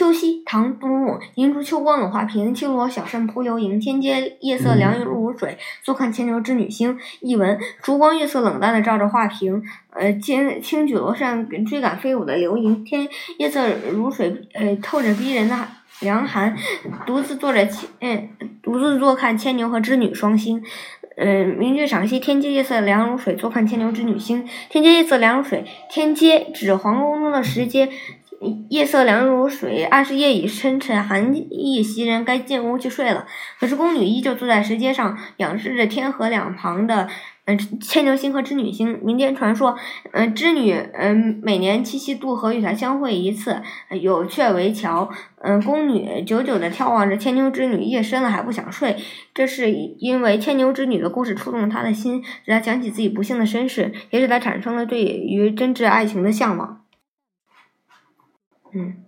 秋夕，唐·杜牧。银烛秋光冷画屏，轻罗小扇扑流萤。天阶夜色凉如水，坐看牵牛织女星。译文：烛光月色冷淡的照着画屏，呃，轻轻举罗扇追赶飞舞的流萤。天夜色如水，呃，透着逼人的凉寒。独自坐着牵，独自坐看牵牛和织女双星。呃，名句赏析：天阶夜色凉如水，坐看牵牛织女星。天阶夜色凉如水，天阶指皇宫中的石阶。夜色凉如水，暗示夜已深沉，寒意袭人，该进屋去睡了。可是宫女依旧坐在石阶上，仰视着天河两旁的嗯牵牛星和织女星。民间传说，嗯织女嗯每年七夕渡河与他相会一次，有鹊为桥。嗯宫女久久的眺望着牵牛织女，夜深了还不想睡。这是因为牵牛织女的故事触动了他的心，使他想起自己不幸的身世，也使他产生了对于真挚爱情的向往。嗯。